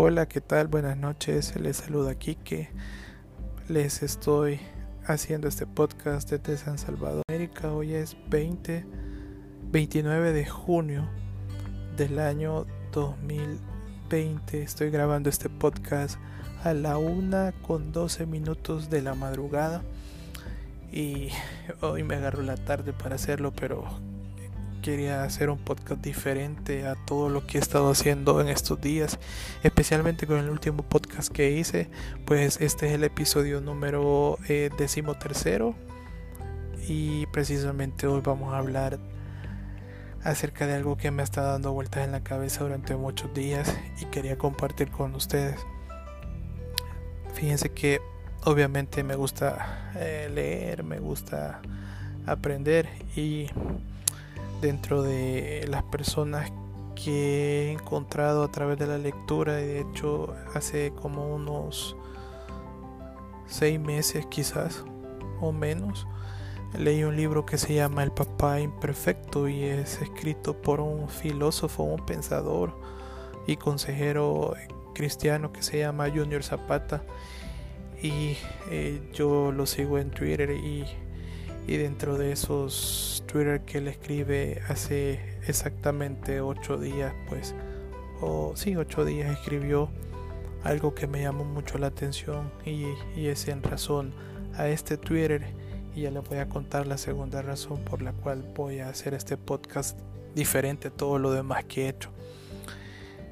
Hola, ¿qué tal? Buenas noches. Les saluda Kike. Les estoy haciendo este podcast desde San Salvador, América. Hoy es 20, 29 de junio del año 2020. Estoy grabando este podcast a la una con 12 minutos de la madrugada. Y hoy me agarro la tarde para hacerlo, pero quería hacer un podcast diferente a todo lo que he estado haciendo en estos días, especialmente con el último podcast que hice, pues este es el episodio número eh, decimotercero y precisamente hoy vamos a hablar acerca de algo que me está dando vueltas en la cabeza durante muchos días y quería compartir con ustedes. Fíjense que obviamente me gusta eh, leer, me gusta aprender y dentro de las personas que he encontrado a través de la lectura. Y de hecho hace como unos seis meses quizás o menos leí un libro que se llama El papá imperfecto y es escrito por un filósofo, un pensador y consejero cristiano que se llama Junior Zapata. Y eh, yo lo sigo en Twitter y y dentro de esos Twitter que él escribe hace exactamente ocho días, pues, o sí, ocho días escribió algo que me llamó mucho la atención y, y es en razón a este Twitter y ya le voy a contar la segunda razón por la cual voy a hacer este podcast diferente a todo lo demás que he hecho.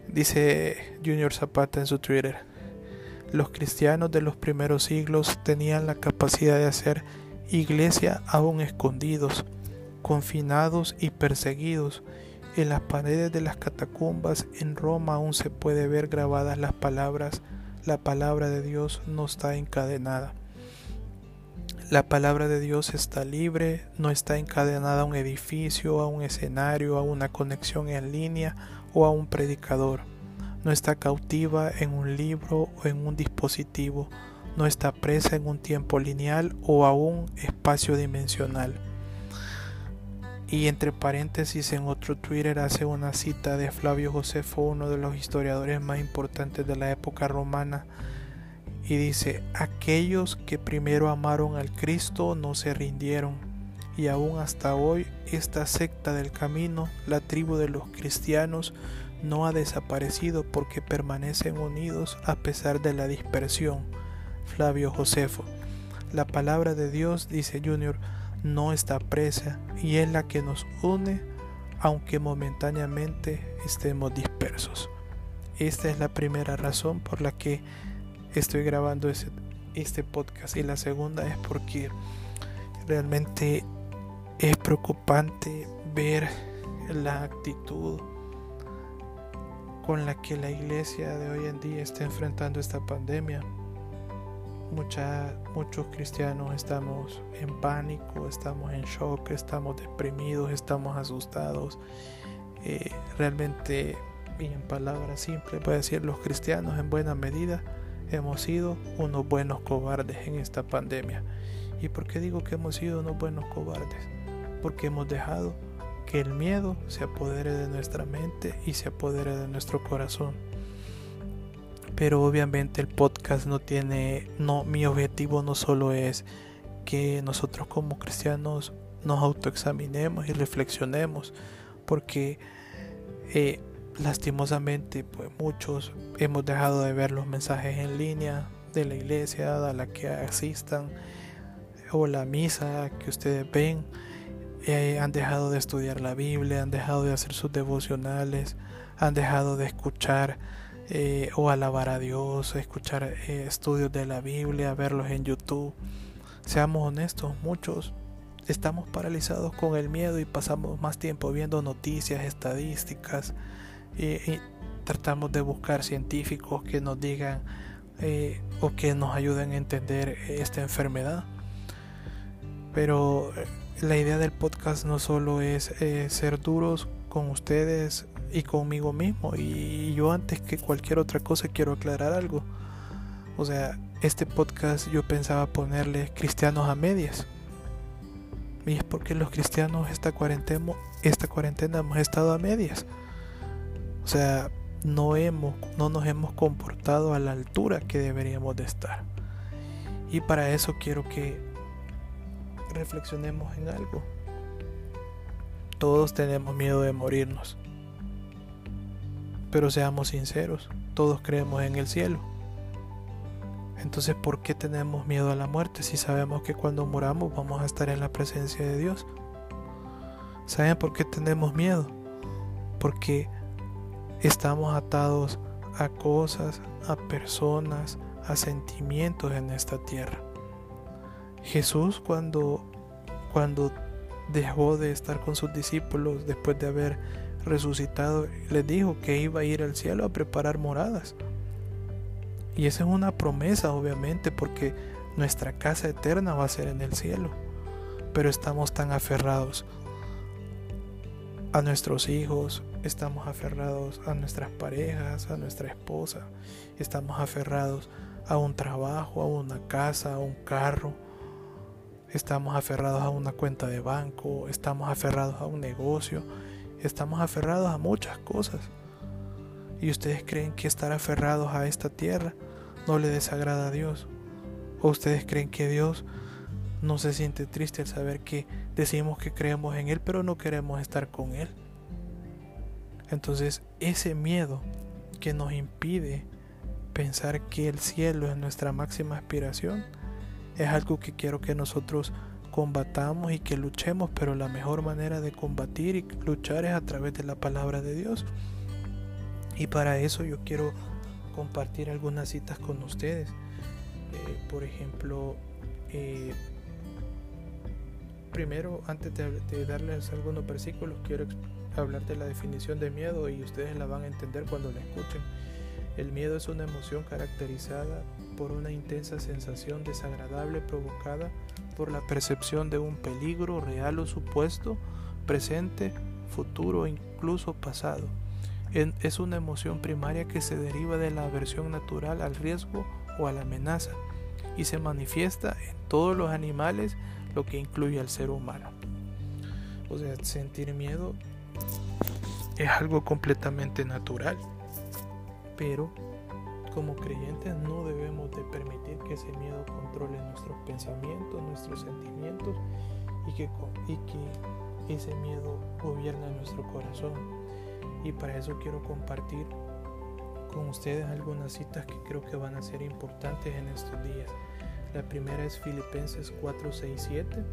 Dice Junior Zapata en su Twitter, los cristianos de los primeros siglos tenían la capacidad de hacer iglesia aún escondidos, confinados y perseguidos. En las paredes de las catacumbas en Roma aún se puede ver grabadas las palabras, la palabra de Dios no está encadenada. La palabra de Dios está libre, no está encadenada a un edificio, a un escenario, a una conexión en línea o a un predicador. No está cautiva en un libro o en un dispositivo no está presa en un tiempo lineal o a un espacio dimensional. Y entre paréntesis en otro Twitter hace una cita de Flavio Josefo, uno de los historiadores más importantes de la época romana, y dice, aquellos que primero amaron al Cristo no se rindieron, y aún hasta hoy esta secta del camino, la tribu de los cristianos, no ha desaparecido porque permanecen unidos a pesar de la dispersión Flavio Josefo. La palabra de Dios, dice Junior, no está presa y es la que nos une aunque momentáneamente estemos dispersos. Esta es la primera razón por la que estoy grabando este, este podcast y la segunda es porque realmente es preocupante ver la actitud con la que la iglesia de hoy en día está enfrentando esta pandemia muchos cristianos estamos en pánico, estamos en shock, estamos deprimidos, estamos asustados. Eh, realmente, y en palabras simples, puede decir, los cristianos en buena medida hemos sido unos buenos cobardes en esta pandemia. ¿Y por qué digo que hemos sido unos buenos cobardes? Porque hemos dejado que el miedo se apodere de nuestra mente y se apodere de nuestro corazón pero obviamente el podcast no tiene, no, mi objetivo no solo es que nosotros como cristianos nos autoexaminemos y reflexionemos, porque eh, lastimosamente pues muchos hemos dejado de ver los mensajes en línea de la iglesia a la que asistan o la misa que ustedes ven. Eh, han dejado de estudiar la Biblia, han dejado de hacer sus devocionales, han dejado de escuchar eh, o alabar a Dios, escuchar eh, estudios de la Biblia, verlos en YouTube. Seamos honestos, muchos estamos paralizados con el miedo y pasamos más tiempo viendo noticias, estadísticas y, tratamos de buscar científicos que nos digan eh, o que nos ayuden a entender esta enfermedad. Pero la idea del podcast no solo es ser duros con ustedes y conmigo mismo. Y yo antes que cualquier otra cosa quiero aclarar algo. O sea, este podcast yo pensaba ponerle cristianos a medias. Y es porque los cristianos esta cuarentena, esta cuarentena hemos estado a medias. O sea, no, hemos, no nos hemos comportado a la altura que deberíamos de estar. Y para eso quiero que reflexionemos en algo. Todos tenemos miedo de morirnos. Pero seamos sinceros, todos creemos en el cielo. Entonces, ¿por qué tenemos miedo a la muerte si sabemos que cuando moramos vamos a estar en la presencia de Dios? ¿Saben por qué tenemos miedo? Porque estamos atados a cosas, a personas, a sentimientos en esta tierra. Jesús cuando cuando dejó de estar con sus discípulos después de haber resucitado, les dijo que iba a ir al cielo a preparar moradas. Y esa es una promesa, obviamente, porque nuestra casa eterna va a ser en el cielo. Pero estamos tan aferrados a nuestros hijos, estamos aferrados a nuestras parejas, a nuestra esposa, estamos aferrados a un trabajo, a una casa, a un carro, estamos aferrados a una cuenta de banco, estamos aferrados a un negocio, estamos aferrados a muchas cosas. Y ustedes creen que estar aferrados a esta tierra no le desagrada a Dios. O ustedes creen que Dios no se siente triste al saber que decimos que creemos en Él, pero no queremos estar con Él. Entonces ese miedo que nos impide pensar que el cielo es nuestra máxima aspiración es algo que quiero que nosotros combatamos y que luchemos, pero la mejor manera de combatir y luchar es a través de la palabra de Dios. Y para eso yo quiero compartir algunas citas con ustedes. Eh, por ejemplo, eh, primero, antes de, darles algunos versículos, quiero hablar de la definición de miedo y ustedes la van a entender cuando la escuchen. El miedo es una emoción caracterizada por una intensa sensación desagradable provocada por la percepción de un peligro real o supuesto, presente, futuro o incluso pasado es una emoción primaria que se deriva de la aversión natural al riesgo o a la amenaza y se manifiesta en todos los animales, lo que incluye al ser humano. O sea, sentir miedo es algo completamente natural, pero como creyentes no debemos de permitir que ese miedo controle nuestros pensamientos, nuestros sentimientos y que, ese miedo gobierne nuestro corazón y para eso quiero compartir con ustedes algunas citas que creo que van a ser importantes en estos días. La primera es Filipenses 4, 6, 7,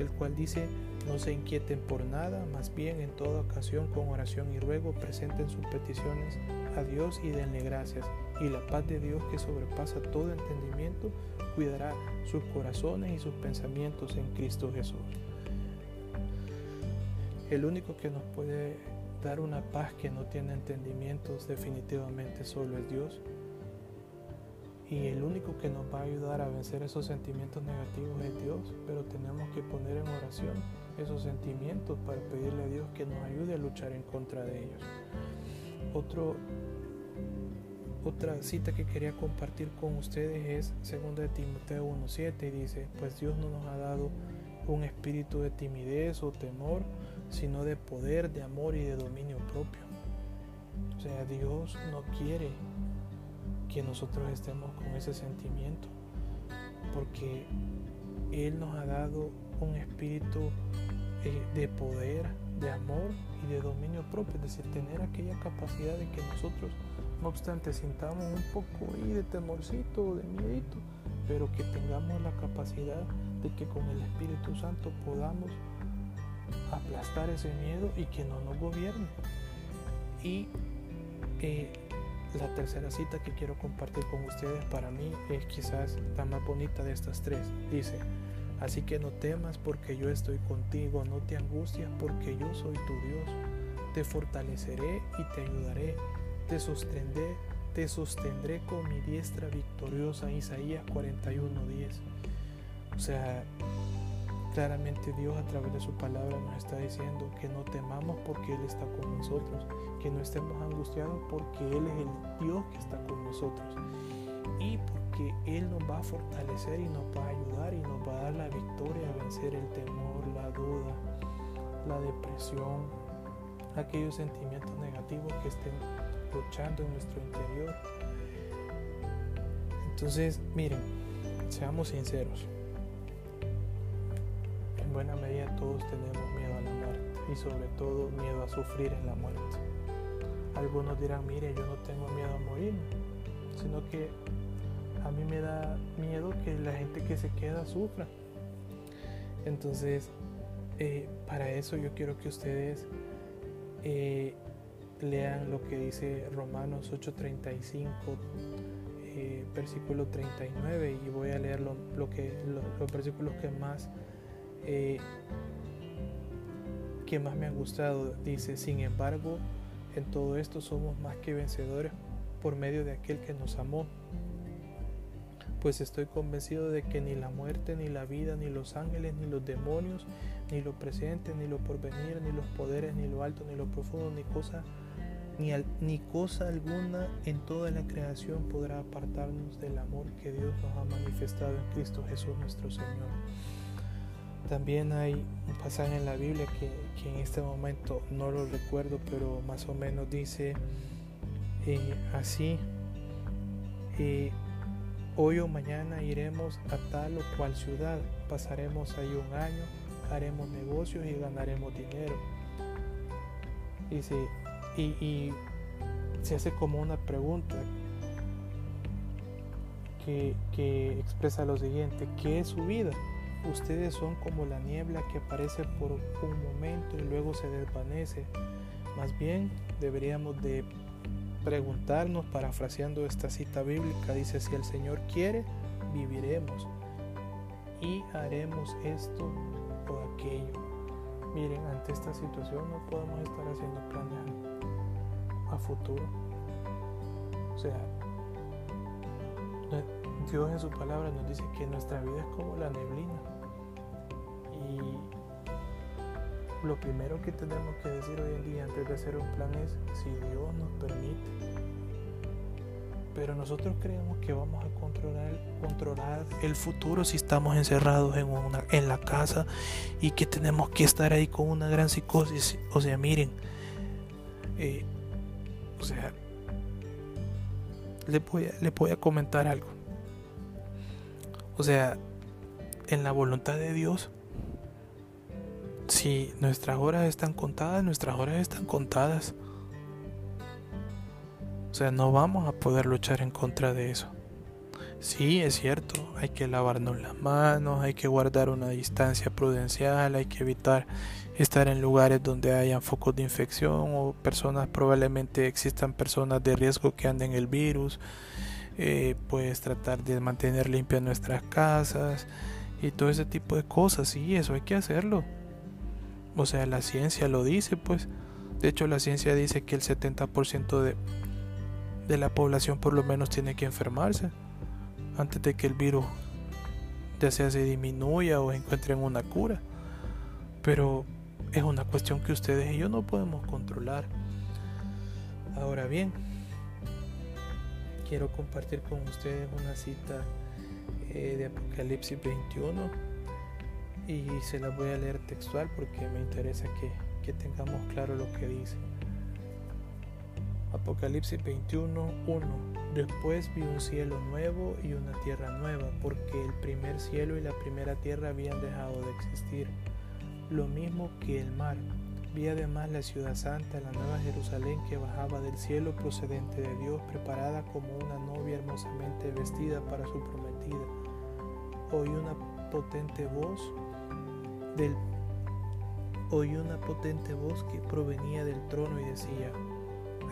el cual dice, no se inquieten por nada, más bien en toda ocasión con oración y ruego presenten sus peticiones a Dios y denle gracias. Y la paz de Dios que sobrepasa todo entendimiento cuidará sus corazones y sus pensamientos en Cristo Jesús. El único que nos puede dar una paz que no tiene entendimientos definitivamente solo es Dios. Y el único que nos va a ayudar a vencer esos sentimientos negativos es Dios, pero tenemos que poner en oración esos sentimientos para pedirle a Dios que nos ayude a luchar en contra de ellos. Otro, otra cita que quería compartir con ustedes es 2 de Timoteo 1.7 y dice, pues Dios no nos ha dado un espíritu de timidez o temor, sino de poder, de amor y de dominio propio. O sea, Dios no quiere que nosotros estemos con ese sentimiento, porque Él nos ha dado un espíritu eh, de poder, de amor y de dominio propio, es decir, tener aquella capacidad de que nosotros, no obstante, sintamos un poco ahí de temorcito, de miedito, pero que tengamos la capacidad de que con el Espíritu Santo podamos aplastar ese miedo y que no nos gobierne. Y eh, la tercera cita que quiero compartir con ustedes para mí es quizás la más bonita de estas tres. Dice, así que no temas porque yo estoy contigo, no te angusties porque yo soy tu Dios. Te fortaleceré y te ayudaré, te sostendré, te sostendré con mi diestra victoriosa. Isaías 41:10. O sea, Claramente Dios a través de su palabra nos está diciendo que no temamos porque Él está con nosotros, que no estemos angustiados porque Él es el Dios que está con nosotros y Él nos va a fortalecer y nos va a ayudar y nos va a dar la victoria a vencer el temor, la duda, la depresión, aquellos sentimientos negativos que estén luchando en nuestro interior. Entonces, miren, seamos sinceros. En buena medida todos tenemos miedo a la muerte y sobre todo miedo a sufrir en la muerte. Algunos dirán, mire, yo no tengo miedo a morir, sino que a mí me da miedo que la gente que se queda sufra. Entonces, eh, para eso yo quiero que ustedes eh, lean lo que dice Romanos 8:35, eh, versículo 39, y voy a leer lo, que, los versículos que más, que más me han gustado. Dice, sin embargo, en todo esto somos más que vencedores por medio de aquel que nos amó pues estoy convencido de que ni la muerte, ni la vida, ni los ángeles, ni los demonios, ni lo presente, ni lo porvenir, ni los poderes, ni lo alto, ni lo profundo, ni cosa, ni, ni cosa alguna en toda la creación podrá apartarnos del amor que Dios nos ha manifestado en Cristo Jesús nuestro Señor. También hay un pasaje en la Biblia que, en este momento no lo recuerdo, pero más o menos dice eh, así. Eh, Hoy o mañana iremos a tal o cual ciudad, pasaremos ahí un año, haremos negocios y ganaremos dinero. Y se, y, se hace como una pregunta que, que expresa lo siguiente, ¿qué es su vida? Ustedes son como la niebla que aparece por un momento y luego se desvanece. Más bien deberíamos de preguntarnos, parafraseando esta cita bíblica, dice, si el Señor quiere, viviremos y haremos esto o aquello. Miren, ante esta situación no podemos estar haciendo planes a futuro. O sea, Dios en su palabra nos dice que nuestra vida es como la neblina. Y lo primero que tenemos que decir hoy en día antes de hacer un plan es si Dios nos permite. Pero nosotros creemos que vamos a controlar, controlar el futuro si estamos encerrados en, una, en la casa y que tenemos que estar ahí con una gran psicosis. O sea, miren, eh, o sea, le voy, a, le voy a comentar algo. O sea, en la voluntad de Dios si nuestras horas están contadas, nuestras horas están contadas. O sea, no vamos a poder luchar en contra de eso. Sí, es cierto, hay que lavarnos las manos, hay que guardar una distancia prudencial, hay que evitar estar en lugares donde hayan focos de infección o personas, probablemente existan personas de riesgo que anden el virus. Eh, puedes tratar de mantener limpias nuestras casas y todo ese tipo de cosas. Sí, eso hay que hacerlo. O sea, la ciencia lo dice, pues. De hecho, la ciencia dice que el 70% de, de la población por lo menos tiene que enfermarse antes de que el virus ya sea se disminuya o encuentren una cura. Pero es una cuestión que ustedes y yo no podemos controlar. Ahora bien, quiero compartir con ustedes una cita eh, de Apocalipsis 21 y se las voy a leer textual porque me interesa que, que tengamos claro lo que dice. Apocalipsis 21, 1. Después vi un cielo nuevo y una tierra nueva, porque el primer cielo y la primera tierra habían dejado de existir, lo mismo que el mar. Vi además la ciudad santa, la nueva Jerusalén que bajaba del cielo procedente de Dios, preparada como una novia hermosamente vestida para su prometida. Oí una potente voz del, oí una potente voz que provenía del trono y decía,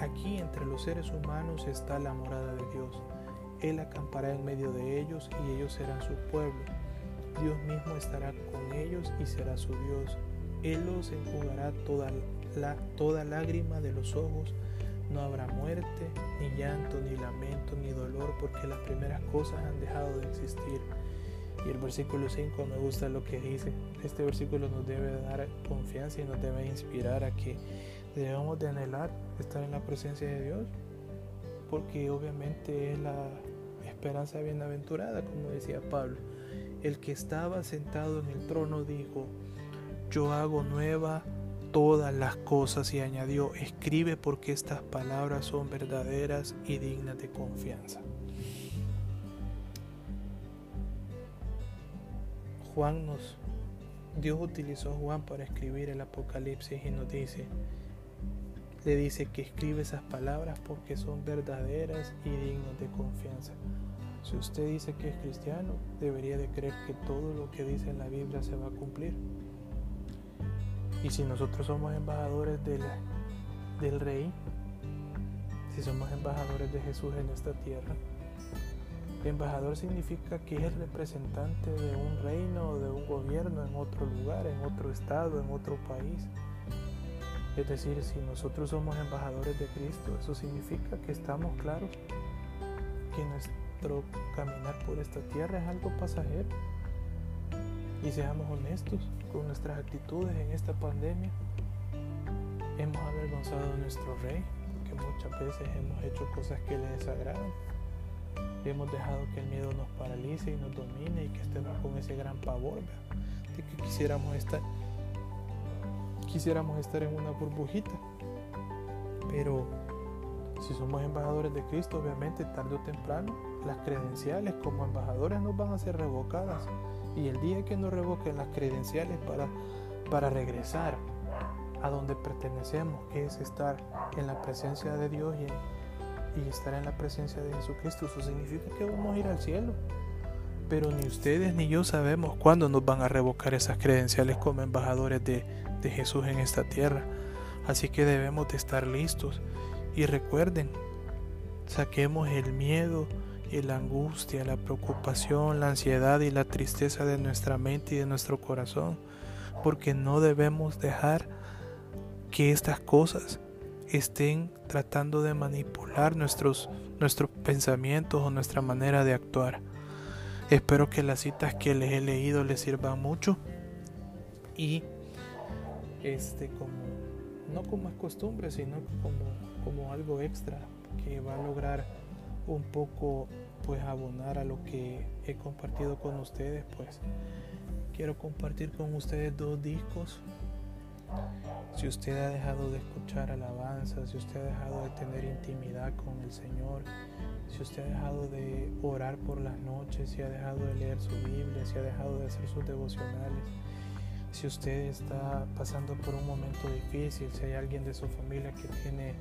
aquí entre los seres humanos está la morada de Dios. Él acampará en medio de ellos y ellos serán su pueblo. Dios mismo estará con ellos y será su Dios. Él los enjugará toda lágrima de los ojos. No habrá muerte, ni llanto, ni lamento, ni dolor, porque las primeras cosas han dejado de existir. Y el versículo 5 me gusta lo que dice. Este versículo nos debe dar confianza y nos debe inspirar a que debemos de anhelar estar en la presencia de Dios, porque obviamente es la esperanza bienaventurada, como decía Pablo. El que estaba sentado en el trono dijo, yo hago nueva todas las cosas y añadió, escribe porque estas palabras son verdaderas y dignas de confianza. Juan nos, Dios utilizó a Juan para escribir el Apocalipsis y nos dice, le dice que escribe esas palabras porque son verdaderas y dignas de confianza. Si usted dice que es cristiano, debería de creer que todo lo que dice en la Biblia se va a cumplir. Y si nosotros somos embajadores del, del Rey, si somos embajadores de Jesús en esta tierra, embajador significa que es representante de un reino o de un gobierno en otro lugar, en otro estado, en otro país. Es decir, si nosotros somos embajadores de Cristo, eso significa que estamos claros que nuestro caminar por esta tierra es algo pasajero. Y seamos honestos con nuestras actitudes en esta pandemia. Hemos avergonzado a nuestro rey, que muchas veces hemos hecho cosas que le desagradan. Hemos dejado que el miedo nos paralice y nos domine y que estemos con ese gran pavor de que quisiéramos estar quisiéramos estar en una burbujita. Pero si somos embajadores de Cristo, obviamente tarde o temprano las credenciales como embajadores nos van a ser revocadas. Y el día que nos revoquen las credenciales para, para regresar a donde pertenecemos, que es estar en la presencia de Dios y, y estar en la presencia de Jesucristo, eso significa que vamos a ir al cielo. Pero ni ustedes ni yo sabemos cuándo nos van a revocar esas credenciales como embajadores de, de Jesús en esta tierra. Así que debemos de estar listos. Y recuerden, saquemos el miedo y la angustia, la preocupación, la ansiedad y la tristeza de nuestra mente y de nuestro corazón. Porque no debemos dejar que estas cosas estén tratando de manipular nuestros, nuestros pensamientos o nuestra manera de actuar. Espero que las citas que les he leído les sirvan mucho y este como no como es costumbre sino como, como algo extra que va a lograr un poco pues abonar a lo que he compartido con ustedes pues quiero compartir con ustedes dos discos si usted ha dejado de escuchar alabanza si usted ha dejado de tener intimidad con el Señor si usted ha dejado de orar por las noches si ha dejado de leer su Biblia si ha dejado de hacer sus devocionales si usted está pasando por un momento difícil, si hay alguien de su familia que tiene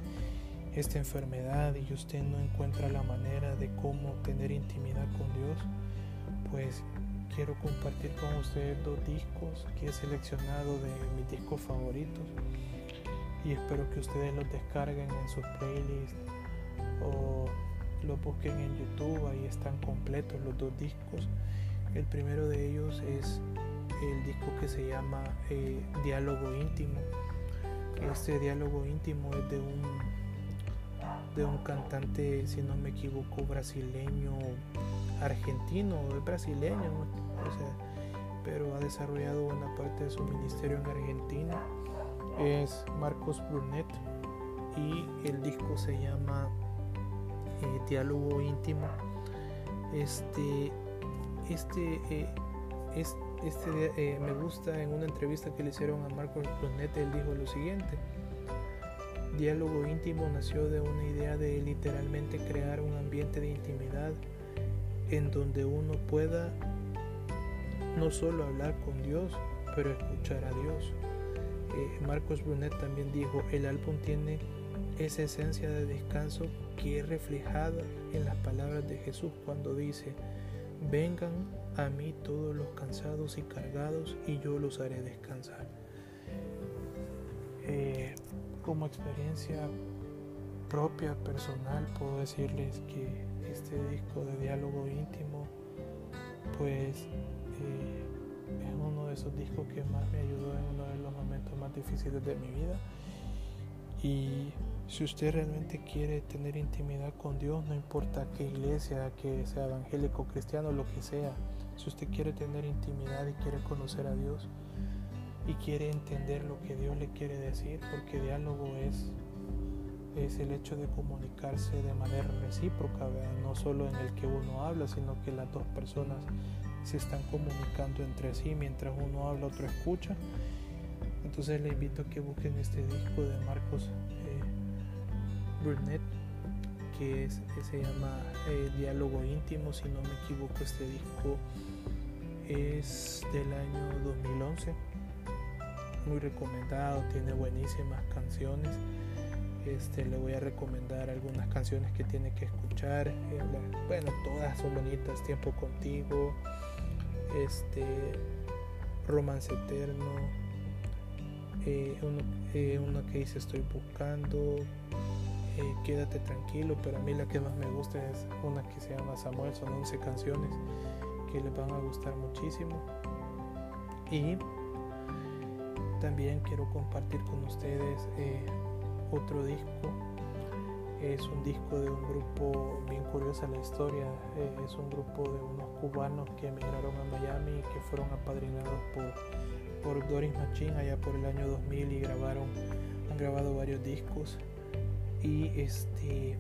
esta enfermedad y usted no encuentra la manera de cómo tener intimidad con Dios, pues quiero compartir con ustedes dos discos que he seleccionado de mis discos favoritos y espero que ustedes los descarguen en sus playlists o los busquen en YouTube, ahí están completos los dos discos. El primero de ellos es el disco que se llama eh, Diálogo Íntimo. Este diálogo íntimo es de un, de un cantante, si no me equivoco, brasileño, argentino, es brasileño, pero ha desarrollado buena parte de su ministerio en Argentina. Es Marcos Brunet y el disco se llama eh, Diálogo Íntimo. Este, este, eh, este eh, me gusta en una entrevista que le hicieron a Marcos Brunete, él dijo lo siguiente. Diálogo íntimo nació de una idea de literalmente crear un ambiente de intimidad en donde uno pueda no solo hablar con Dios, pero escuchar a Dios. Eh, Marcos Brunet también dijo, el álbum tiene esa esencia de descanso que es reflejada en las palabras de Jesús cuando dice, vengan a mí todos los cansados y cargados y yo los haré descansar. Eh, como experiencia propia, personal, puedo decirles que este disco de diálogo íntimo, pues eh, es uno de esos discos que más me ayudó en uno de los momentos más difíciles de mi vida. Y si usted realmente quiere tener intimidad con Dios, no importa qué iglesia, que sea evangélico, cristiano, lo que sea, si usted quiere tener intimidad y quiere conocer a Dios y quiere entender lo que Dios le quiere decir, porque diálogo es, es el hecho de comunicarse de manera recíproca, no solo en el que uno habla, sino que las dos personas se están comunicando entre sí, mientras uno habla, otro escucha. Entonces le invito a que busquen este disco de Marcos eh, Burnett que, se llama eh, Diálogo Íntimo, si no me equivoco este disco es del año 2011 muy recomendado tiene buenísimas canciones este, le voy a recomendar algunas canciones que tiene que escuchar. Eh, bueno, todas son bonitas. Tiempo contigo, este, Romance Eterno, eh, eh, uno, que dice Estoy buscando, Quédate tranquilo, pero a mí la que más me gusta es una que se llama Samuel. Son 11 canciones que les van a gustar muchísimo. Y también quiero compartir con ustedes otro disco. Es un disco de un grupo bien curiosa la historia. Eh, es un grupo de unos cubanos que emigraron a Miami y que fueron apadrinados por, por Doris Machine allá por el año 2000 y grabaron, han grabado varios discos. Y este,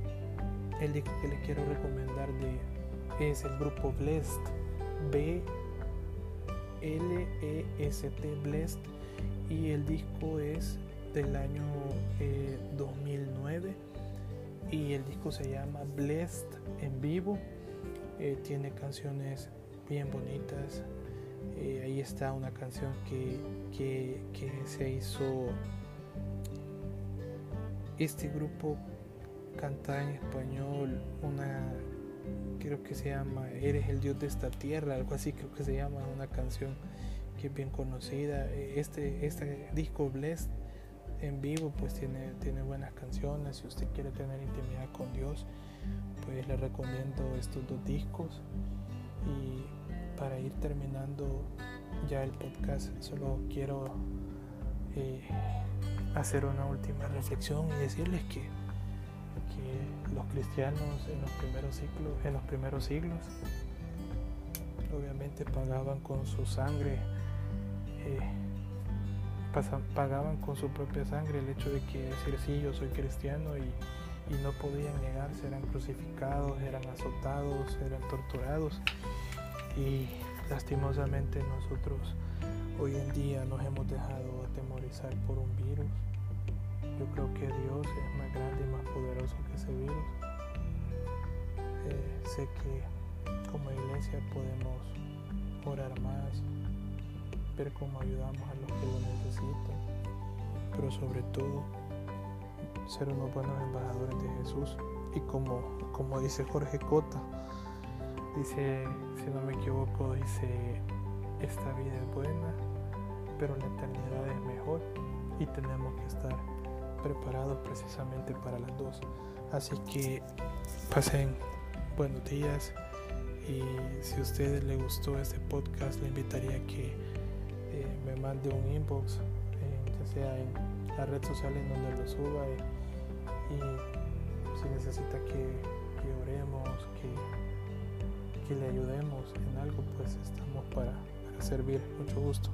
el disco que les quiero recomendar de, es el grupo Blessed. B L E S T Blessed y el disco es del año 2009 eh, y el disco se llama Blessed en vivo. Eh, tiene canciones bien bonitas. Eh, ahí está una canción que, que, que, se hizo. Este grupo canta en español una, creo que se llama Eres el Dios de esta tierra, algo así creo que se llama una canción que es bien conocida. Este, este disco Blessed en vivo pues tiene, tiene buenas canciones. Si usted quiere tener intimidad con Dios, pues le recomiendo estos dos discos. Y para ir terminando ya el podcast, solo quiero eh, hacer una última reflexión y decirles que, que los cristianos en los primeros siglos, en los primeros siglos, obviamente pagaban con su sangre. Eh, pagaban con su propia sangre el hecho de que decir sí, yo soy cristiano y, no podían negarse, eran crucificados, eran azotados, eran torturados y lastimosamente nosotros hoy en día nos hemos dejado atemorizar por un virus. Yo creo que Dios es más grande y más poderoso que ese virus. Eh, sé que como iglesia podemos orar más, ver cómo ayudamos a los que lo necesitan, pero sobre todo ser unos buenos embajadores de Jesús. Y como, como dice Jorge Cota, dice, si no me equivoco, dice, esta vida es buena, pero la eternidad es mejor y tenemos que estar preparados precisamente para las dos. Así que pasen buenos días y si a ustedes les gustó este podcast, le invitaría a que eh, me mande un inbox, eh, ya sea en la red social en donde lo suba y, si necesita que, oremos, que, que, le ayudemos en algo, pues estamos para servir. Mucho gusto.